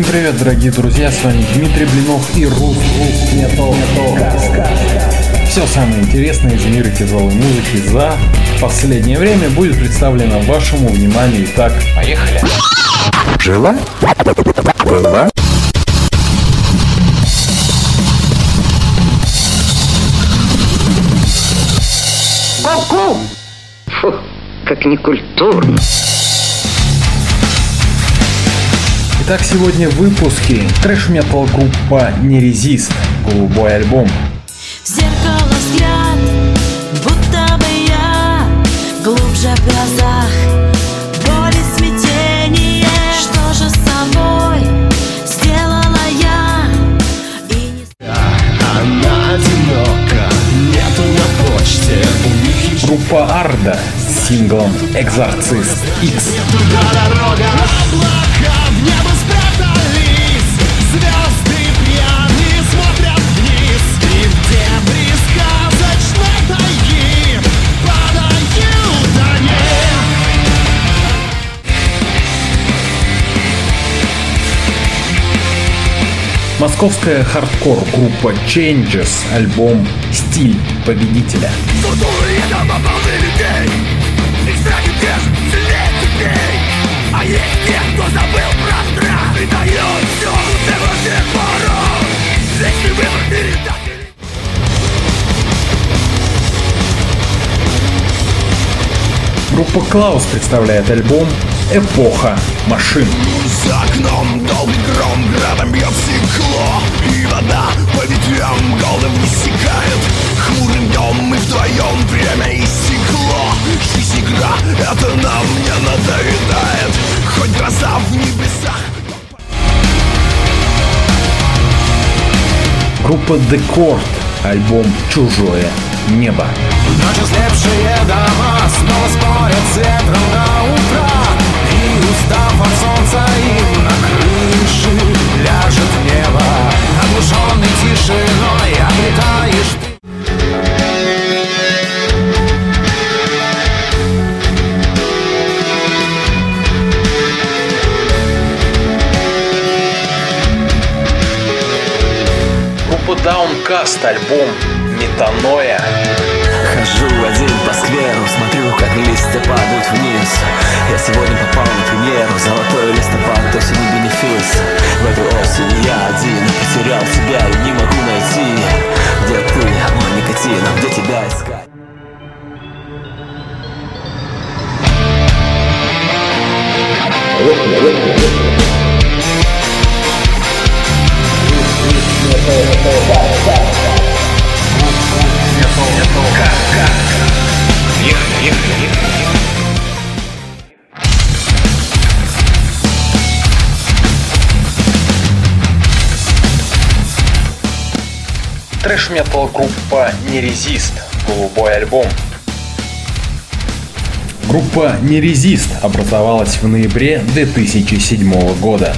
Всем привет, дорогие друзья, с вами Дмитрий Блинов и Рус Рус Метал Все самое интересное из мира тяжелой музыки за последнее время будет представлено вашему вниманию. Итак, поехали! Жила? Была? Ку-ку! Фу, как некультурно. Итак, сегодня в выпуске трэш-метал группа Нерезист, голубой альбом. В зеркало взгляд, будто бы я глубже в глазах Боль и смятение, что же с собой сделала я И не Она одинока, нету на почте У них еще Группа Арда с синглом Экзорцист X. Московская хардкор группа Changes, альбом Стиль победителя. Группа Клаус представляет альбом Эпоха машин. За окном долгий гром градом бьет стекло И вода по ветвям голым иссякает. Хмурым днем мы вдвоем время истекло Жизнь игра, это нам не надоедает. Хоть гроза в небесах. Группа Декорд, альбом Чужое небо. Ночью слепшие дома снова спорят с ветром до утра И устав от солнца им на крыше ляжет небо Оглушенный тишиной обретаешь ты Группа Downcast, альбом Метаноя. Хожу один по скверу, листья падают вниз. Я сегодня попал на премьеру, золотой листопад, осень и бенефис. В эту осень я один, потерял себя и не могу найти. Где ты, мой никотин, а где тебя искать? Трэш-метал группа Нерезист, голубой альбом. Группа Нерезист образовалась в ноябре 2007 года.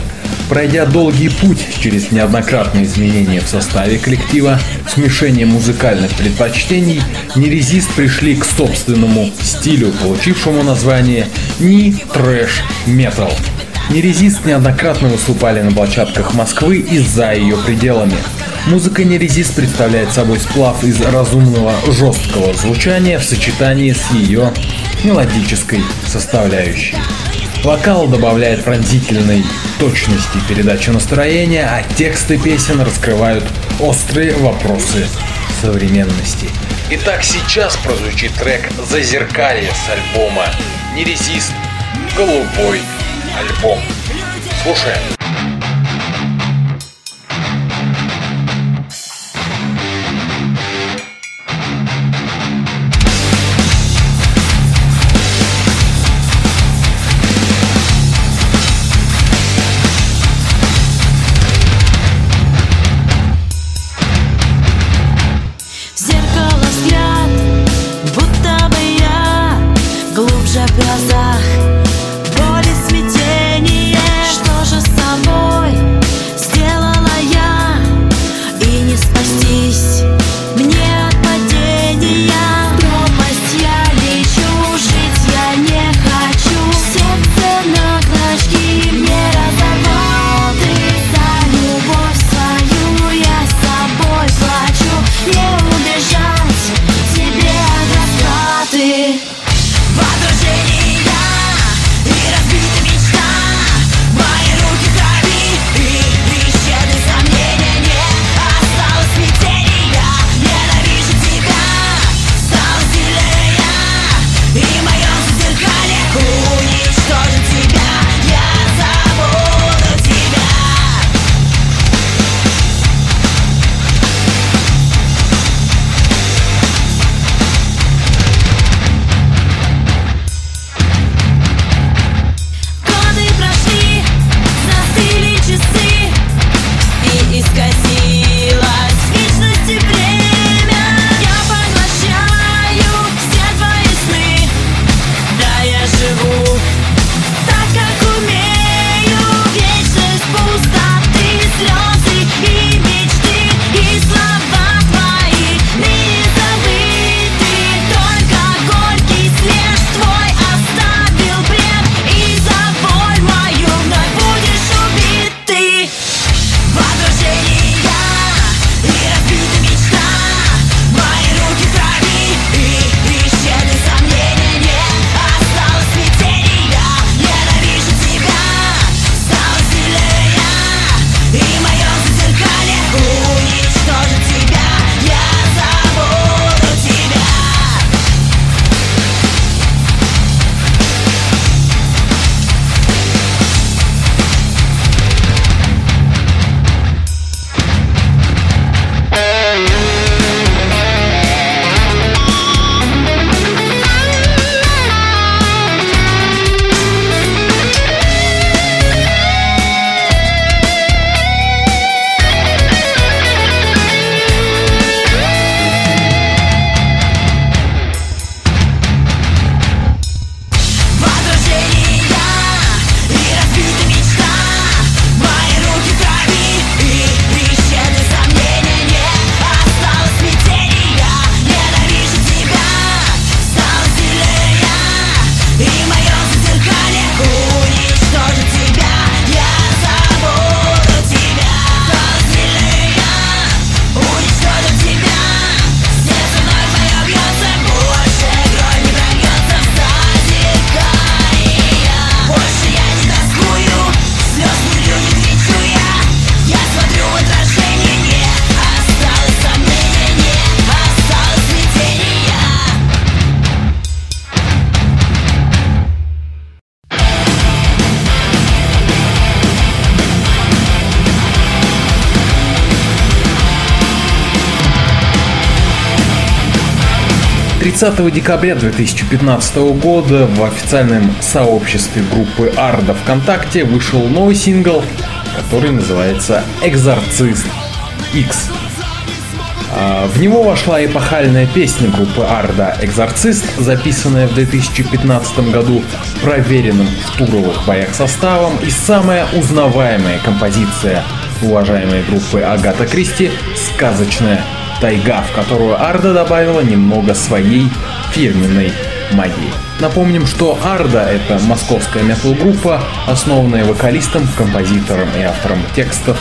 Пройдя долгий путь через неоднократные изменения в составе коллектива, смешение музыкальных предпочтений, Нерезист пришли к собственному стилю, получившему название Ни Трэш Метал. Нерезист неоднократно выступали на площадках Москвы и за ее пределами. Музыка Нерезист представляет собой сплав из разумного жесткого звучания в сочетании с ее мелодической составляющей. Вокал добавляет пронзительной точности передачи настроения, а тексты песен раскрывают острые вопросы современности. Итак, сейчас прозвучит трек «Зазеркалье» с альбома «Нерезист. Голубой альбом». Слушаем. 30 декабря 2015 года в официальном сообществе группы Арда ВКонтакте вышел новый сингл, который называется «Экзорцист X». А, в него вошла эпохальная песня группы Арда «Экзорцист», записанная в 2015 году проверенным в туровых боях составом и самая узнаваемая композиция уважаемой группы Агата Кристи «Сказочная тайга», в которую Арда добавила немного своей фирменной магии. Напомним, что Арда — это московская метал-группа, основанная вокалистом, композитором и автором текстов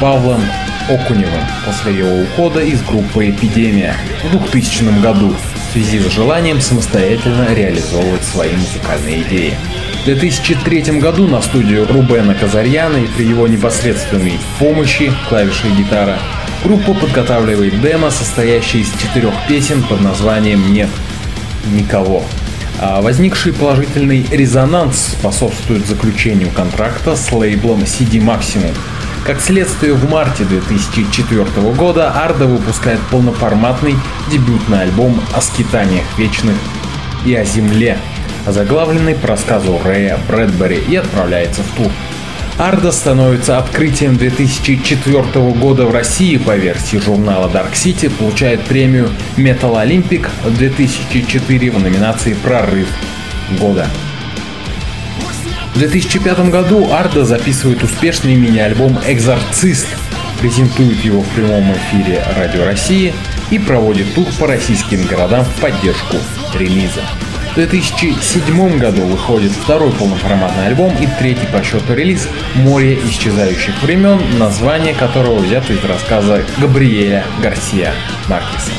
Павлом Окуневым после его ухода из группы «Эпидемия» в 2000 году в связи с желанием самостоятельно реализовывать свои музыкальные идеи. В 2003 году на студию Рубена Казарьяна и при его непосредственной помощи клавиши и гитара группа подготавливает демо, состоящее из четырех песен под названием «Нет никого». А возникший положительный резонанс способствует заключению контракта с лейблом CD Maximum. Как следствие, в марте 2004 года Арда выпускает полноформатный дебютный альбом о скитаниях вечных и о земле, озаглавленный по рассказу Рэя Брэдбери и отправляется в тур. Арда становится открытием 2004 года в России по версии журнала Dark City, получает премию Metal Olympic 2004 в номинации «Прорыв года». В 2005 году Арда записывает успешный мини-альбом «Экзорцист», презентует его в прямом эфире Радио России и проводит тур по российским городам в поддержку релиза. В 2007 году выходит второй полноформатный альбом и третий по счету релиз «Море исчезающих времен», название которого взято из рассказа Габриэля Гарсия Маркеса.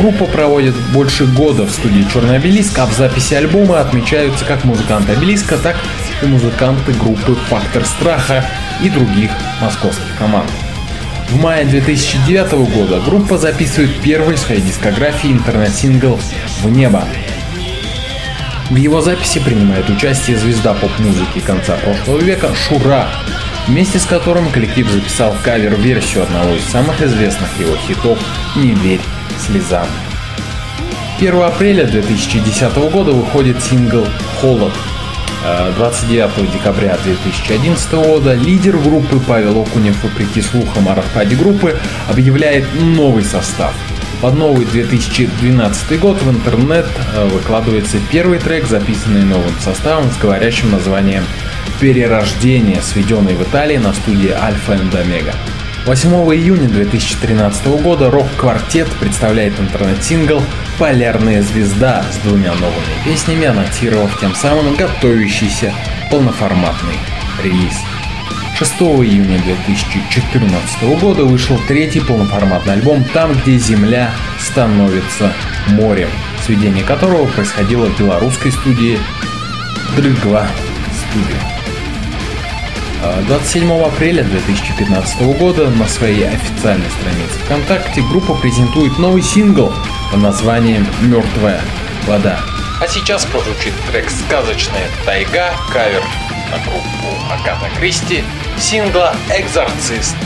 Группа проводит больше года в студии Черный Обелиск, а в записи альбома отмечаются как музыканты Обелиска, так и музыканты группы Фактор Страха и других московских команд. В мае 2009 года группа записывает первый в своей дискографии интернет-сингл «В небо», в его записи принимает участие звезда поп-музыки конца прошлого века Шура, вместе с которым коллектив записал кавер-версию одного из самых известных его хитов «Не верь слезам». 1 апреля 2010 года выходит сингл «Холод». 29 э, декабря 2011 года лидер группы Павел Окунев, вопреки слухам о распаде группы, объявляет новый состав – под новый 2012 год в интернет э, выкладывается первый трек, записанный новым составом с говорящим названием «Перерождение», сведенный в Италии на студии Alpha and Omega. 8 июня 2013 года рок-квартет представляет интернет-сингл «Полярная звезда» с двумя новыми песнями, анонсировав тем самым готовящийся полноформатный релиз. 6 июня 2014 года вышел третий полноформатный альбом «Там, где земля становится морем», сведение которого происходило в белорусской студии Дрыгва Студио. 27 апреля 2015 года на своей официальной странице ВКонтакте группа презентует новый сингл под названием «Мертвая вода». А сейчас прозвучит трек «Сказочная тайга», кавер на группу Агата Кристи сингла «Экзорцист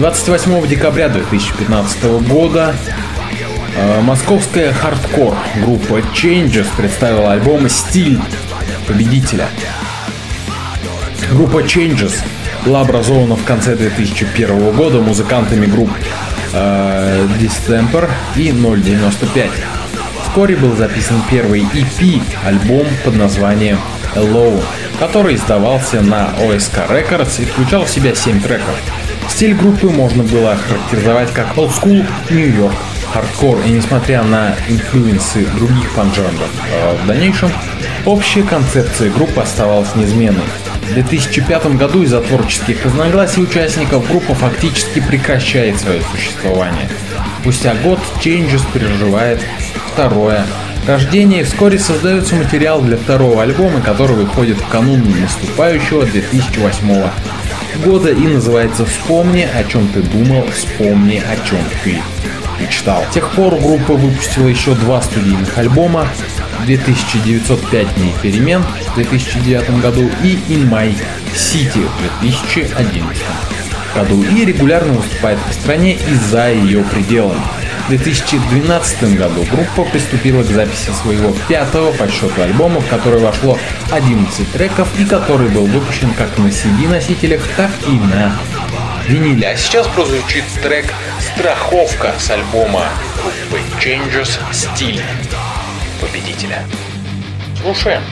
28 декабря 2015 года э, московская хардкор группа Changes представила альбом «Стиль победителя». Группа Changes была образована в конце 2001 года музыкантами групп э, Distemper и 095. Вскоре был записан первый EP альбом под названием Alone, который издавался на OSK Records и включал в себя 7 треков. Стиль группы можно было охарактеризовать как old school York хардкор, и несмотря на инфлюенсы других панк-жанров, э, в дальнейшем общая концепция группы оставалась неизменной. В 2005 году из-за творческих разногласий участников группа фактически прекращает свое существование. Спустя год Changes переживает второе рождение и вскоре создается материал для второго альбома, который выходит в канун наступающего 2008 года и называется «Вспомни, о чем ты думал, вспомни, о чем ты мечтал». С тех пор группа выпустила еще два студийных альбома 2905 дней перемен в 2009 году и In My City в 2011 году и регулярно выступает по стране и за ее пределами. В 2012 году группа приступила к записи своего пятого по счету альбома, в который вошло 11 треков и который был выпущен как на CD-носителях, так и на виниле. А сейчас прозвучит трек «Страховка» с альбома группы Changes Стиль победителя. Слушаем.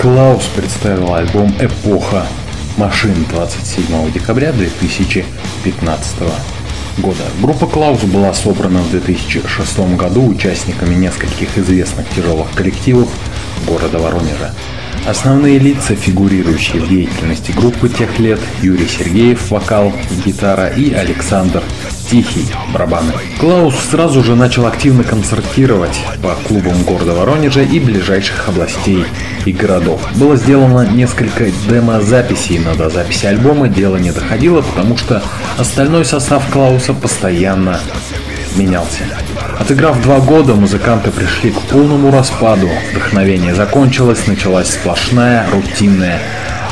Клаус представила альбом «Эпоха машин» 27 декабря 2015 года. Группа Клаус была собрана в 2006 году участниками нескольких известных тяжелых коллективов города Воронежа. Основные лица, фигурирующие в деятельности группы тех лет, Юрий Сергеев, вокал, гитара и Александр Тихий, барабаны. Клаус сразу же начал активно концертировать по клубам города Воронежа и ближайших областей и городов. Было сделано несколько демо-записей, но до записи альбома дело не доходило, потому что остальной состав Клауса постоянно менялся. Отыграв два года, музыканты пришли к полному распаду. Вдохновение закончилось, началась сплошная рутинная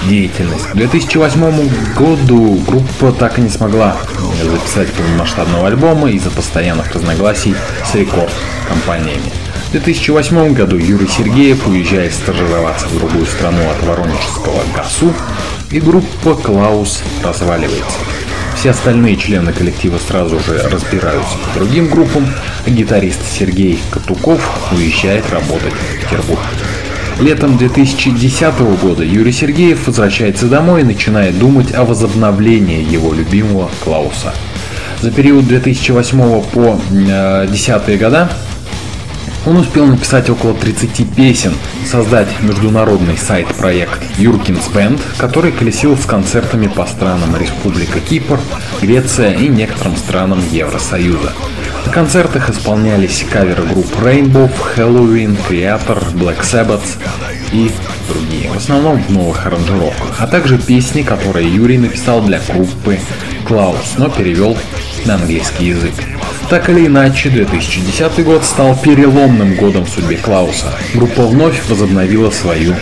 деятельность. К 2008 году группа так и не смогла записать полномасштабного альбома из-за постоянных разногласий с рекорд-компаниями. В 2008 году Юрий Сергеев уезжает стажироваться в другую страну от воронежского ГАСУ, и группа «Клаус» разваливается. Все остальные члены коллектива сразу же разбираются по другим группам, гитарист Сергей Катуков уезжает работать в Петербург. Летом 2010 года Юрий Сергеев возвращается домой и начинает думать о возобновлении его любимого Клауса. За период 2008 по 2010 года он успел написать около 30 песен, создать международный сайт-проект Юркинс Бенд, который колесил с концертами по странам Республика Кипр, Греция и некоторым странам Евросоюза. На концертах исполнялись каверы групп Rainbow, Halloween, Creator, Black Sabbath и другие, в основном в новых аранжировках, а также песни, которые Юрий написал для группы Клаус, но перевел на английский язык. Так или иначе, 2010 год стал переломным годом в судьбе Клауса. Группа вновь возобновила свою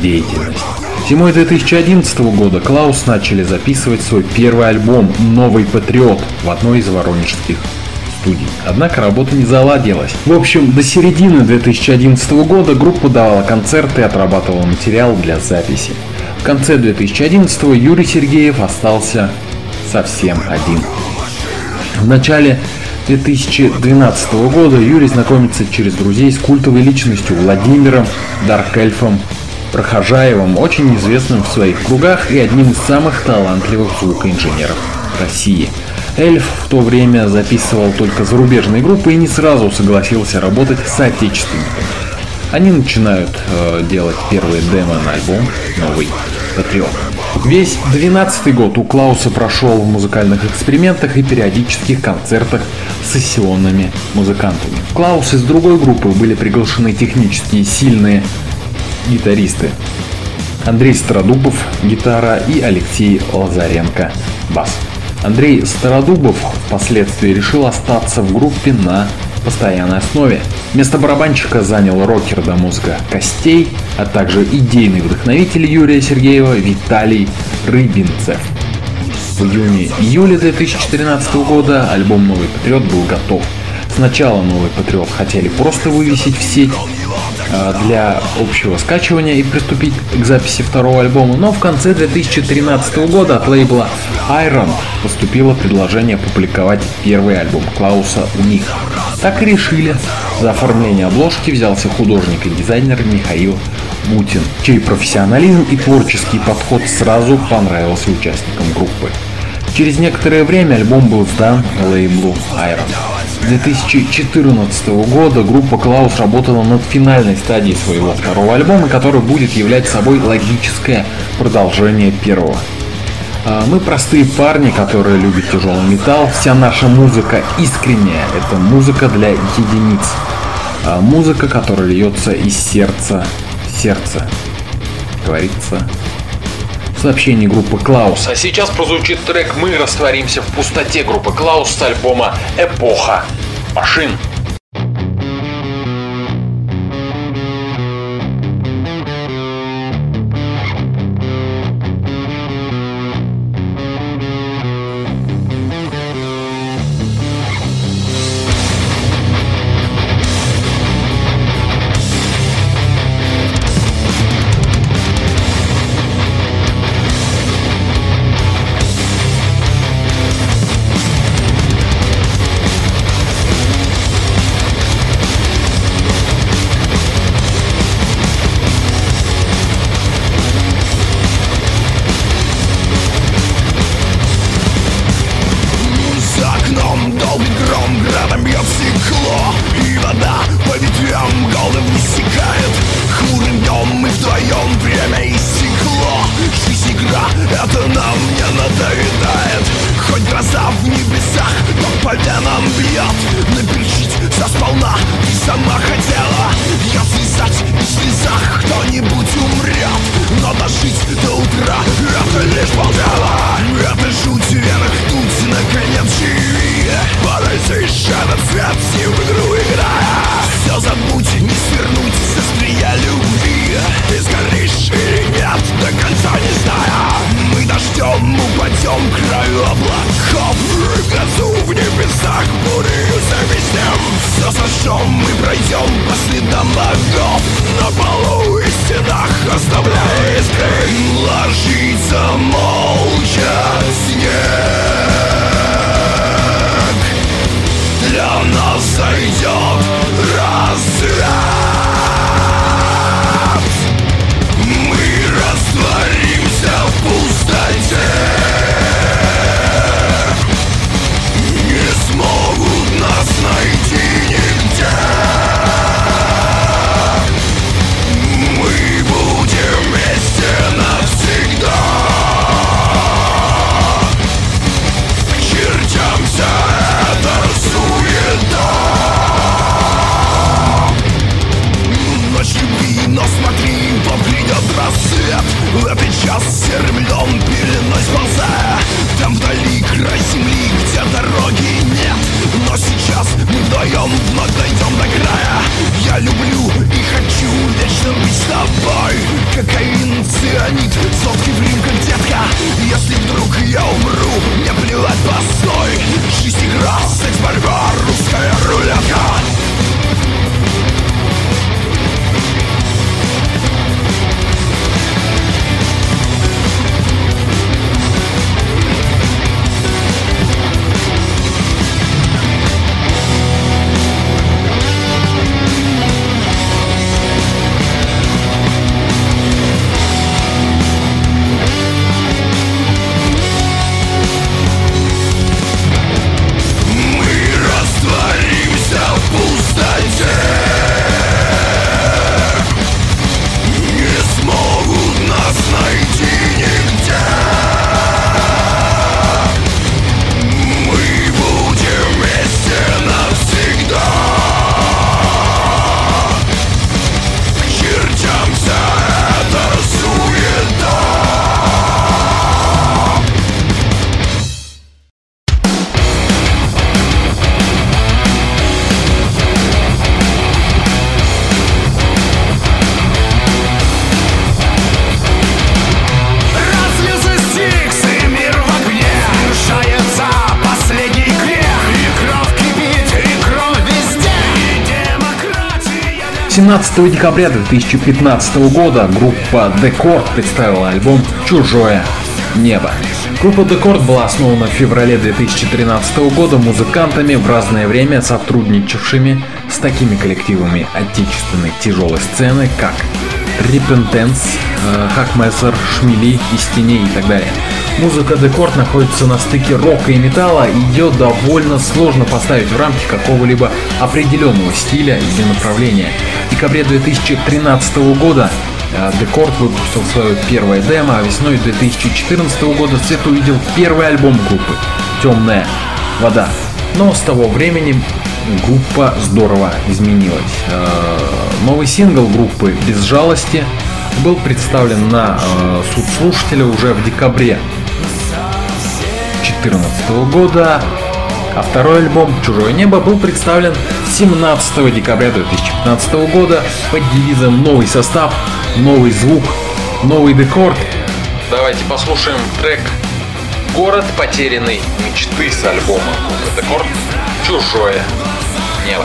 деятельность. Зимой 2011 года Клаус начали записывать свой первый альбом «Новый Патриот» в одной из воронежских студий. Однако работа не заладилась. В общем, до середины 2011 года группа давала концерты и отрабатывала материал для записи. В конце 2011 Юрий Сергеев остался совсем один. В начале 2012 года Юрий знакомится через друзей с культовой личностью Владимиром Даркельфом Прохожаевым, очень известным в своих кругах и одним из самых талантливых звукоинженеров России. Эльф в то время записывал только зарубежные группы и не сразу согласился работать с отечественниками. Они начинают э, делать первые демо на альбом «Новый Патриот». Весь 12 год у Клауса прошел в музыкальных экспериментах и периодических концертах с сессионными музыкантами. Клаус из другой группы были приглашены технически сильные гитаристы. Андрей Стародубов – гитара и Алексей Лазаренко – бас. Андрей Стародубов впоследствии решил остаться в группе на постоянной основе. Место барабанщика занял рокер до мозга Костей, а также идейный вдохновитель Юрия Сергеева Виталий Рыбинцев. В июне-июле 2014 года альбом «Новый Патриот» был готов. Сначала «Новый Патриот» хотели просто вывесить в сеть, для общего скачивания и приступить к записи второго альбома, но в конце 2013 года от лейбла Iron поступило предложение опубликовать первый альбом Клауса у них. Так и решили. За оформление обложки взялся художник и дизайнер Михаил Бутин, чей профессионализм и творческий подход сразу понравился участникам группы. Через некоторое время альбом был сдан лейблу Iron. С 2014 года группа Клаус работала над финальной стадией своего второго альбома, который будет являть собой логическое продолжение первого. А, Мы простые парни, которые любят тяжелый металл. Вся наша музыка искренняя. Это музыка для единиц. А, Музыка, которая льется из сердца в сердце. Говорится сообщении группы Клаус. А сейчас прозвучит трек «Мы растворимся в пустоте» группы Клаус с альбома «Эпоха машин». Это нам не надоедает. Хоть гроза в небесах, но по венам бьет. Наперчить за сполна, ты сама хотела. Я связать в слезах кто-нибудь умрет. Но дожить до утра, это лишь полдела. Это жуть в венах тут, наконец живи. Паразишь этот свет, с ним в игру играя Все забудь, не свернуть с острия любви. Ты сгоришь или нет, до конца не Мы дождем упадем к краю облаков. И в грозу в небесах бурею зависнем Все сожжем, мы пройдем по следам богов. На полу и стенах оставляя искры. Ложится молча снег. Для нас зайдет рассвет пустоте 18 декабря 2015 года группа The Court представила альбом «Чужое небо». Группа The Court была основана в феврале 2013 года музыкантами в разное время сотрудничавшими с такими коллективами отечественной тяжелой сцены, как Repentance, э, Хакмессер, Шмели, Истине и так далее. Музыка Декорд находится на стыке рока и металла, и ее довольно сложно поставить в рамки какого-либо определенного стиля или направления. В декабре 2013 года Декорд выпустил свое первое демо, а весной 2014 года свет увидел первый альбом группы «Темная вода». Но с того времени группа здорово изменилась. Новый сингл группы «Без жалости» был представлен на э, суд слушателя уже в декабре 2014 года, а второй альбом «Чужое небо» был представлен 17 декабря 2015 года под девизом «Новый состав, новый звук, новый декорд». Давайте послушаем трек «Город потерянной мечты» с альбома «Декорд. Чужое небо».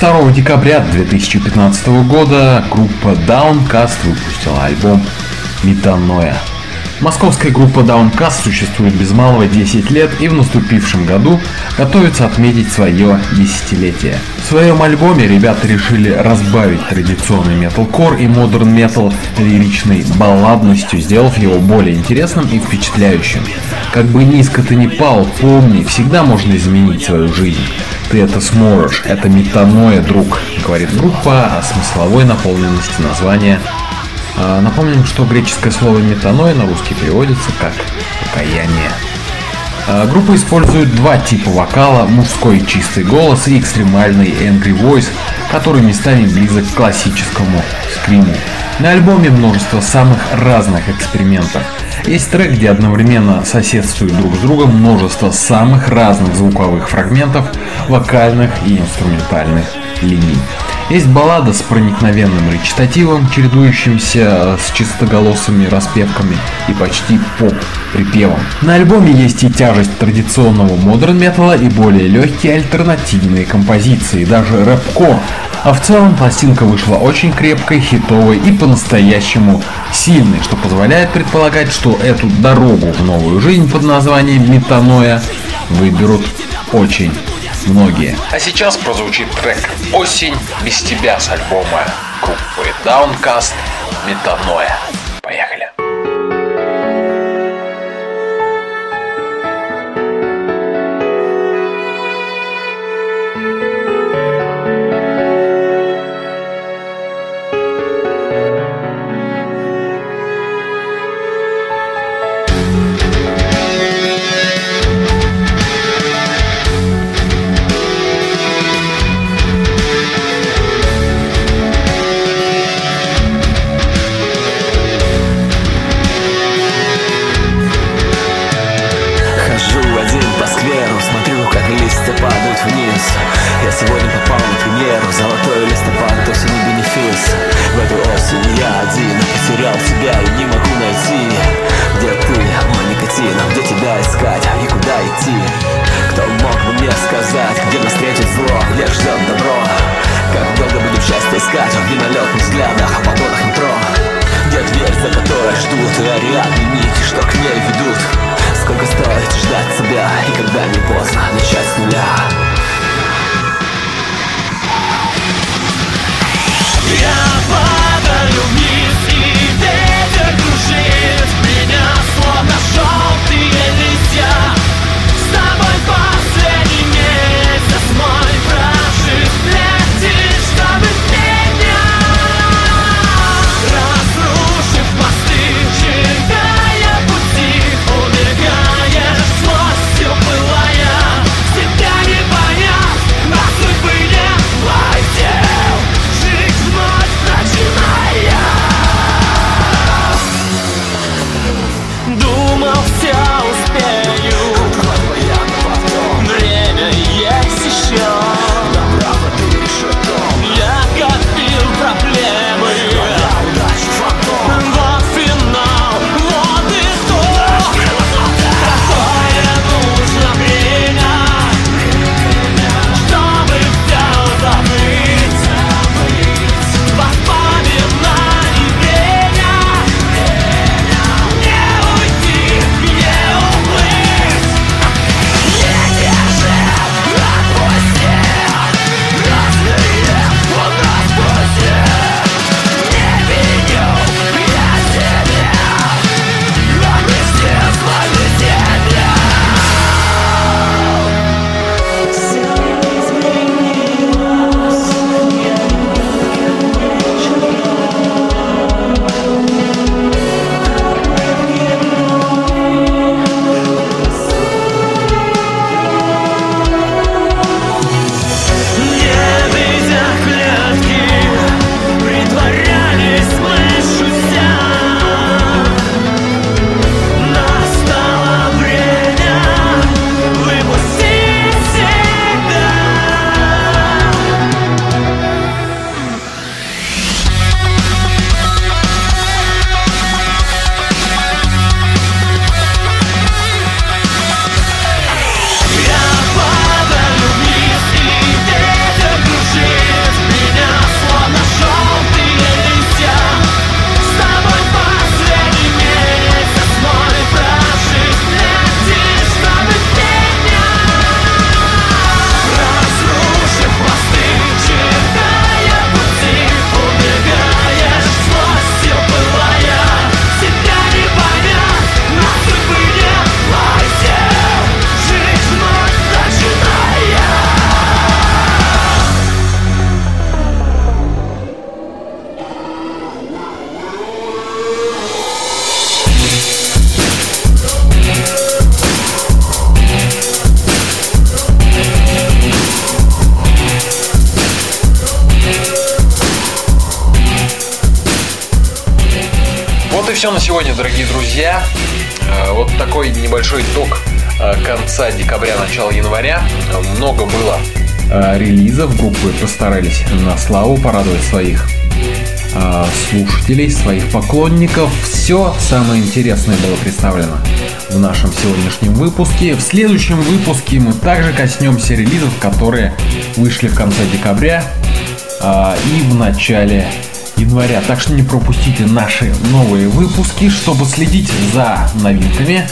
22 декабря 2015 года группа Downcast выпустила альбом «Метаноя». Московская группа Downcast существует без малого 10 лет и в наступившем году готовится отметить свое десятилетие. Своем альбоме ребята решили разбавить традиционный металкор и модерн метал лиричной балладностью, сделав его более интересным и впечатляющим. Как бы низко ты ни пал, помни, всегда можно изменить свою жизнь. Ты это сможешь, это метаноя, друг, говорит группа о смысловой наполненности названия а, Напомним, что греческое слово метаноя на русский переводится как покаяние. А, группа использует два типа вокала, мужской чистый голос и экстремальный angry voice, который местами близок к классическому скриму. На альбоме множество самых разных экспериментов. Есть трек, где одновременно соседствуют друг с другом множество самых разных звуковых фрагментов, вокальных и инструментальных линий. Есть баллада с проникновенным речитативом, чередующимся с чистоголосыми распевками и почти поп-припевом. На альбоме есть и тяжесть традиционного модерн металла и более легкие альтернативные композиции, даже рэп-кор. А в целом пластинка вышла очень крепкой, хитовой и по-настоящему сильной, что позволяет предполагать, что эту дорогу в новую жизнь под названием Метаноя выберут очень многие. А сейчас прозвучит трек «Осень без тебя» с альбома группы Downcast Метаноя. Поехали. Идти Кто мог бы мне сказать, где нас встретит зло, где ждет добро. Как долго будем счастье искать в мимолетных взглядах, в вагонах метро? Где дверь, за которой ждут ариадные нити, что к ней ведут? Сколько стоит ждать себя и когда не поздно начать с нуля? Я такой небольшой итог э, конца декабря, начала января. Много было э, релизов, группы постарались на славу порадовать своих э, слушателей, своих поклонников. Все самое интересное было представлено в нашем сегодняшнем выпуске. В следующем выпуске мы также коснемся релизов, которые вышли в конце декабря и в начале января. Так что не пропустите наши новые выпуски, чтобы следить за новинками.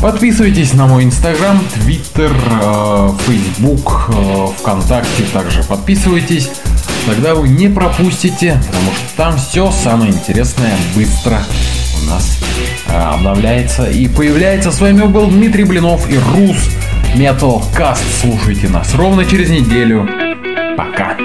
Подписывайтесь на мой инстаграм, твиттер, э, фейсбук, э, вконтакте также подписывайтесь. Тогда вы не пропустите, потому что там все самое интересное быстро у нас э, обновляется и появляется. С вами был Дмитрий Блинов и Рус Metal Cast. Слушайте нас ровно через неделю. Пока.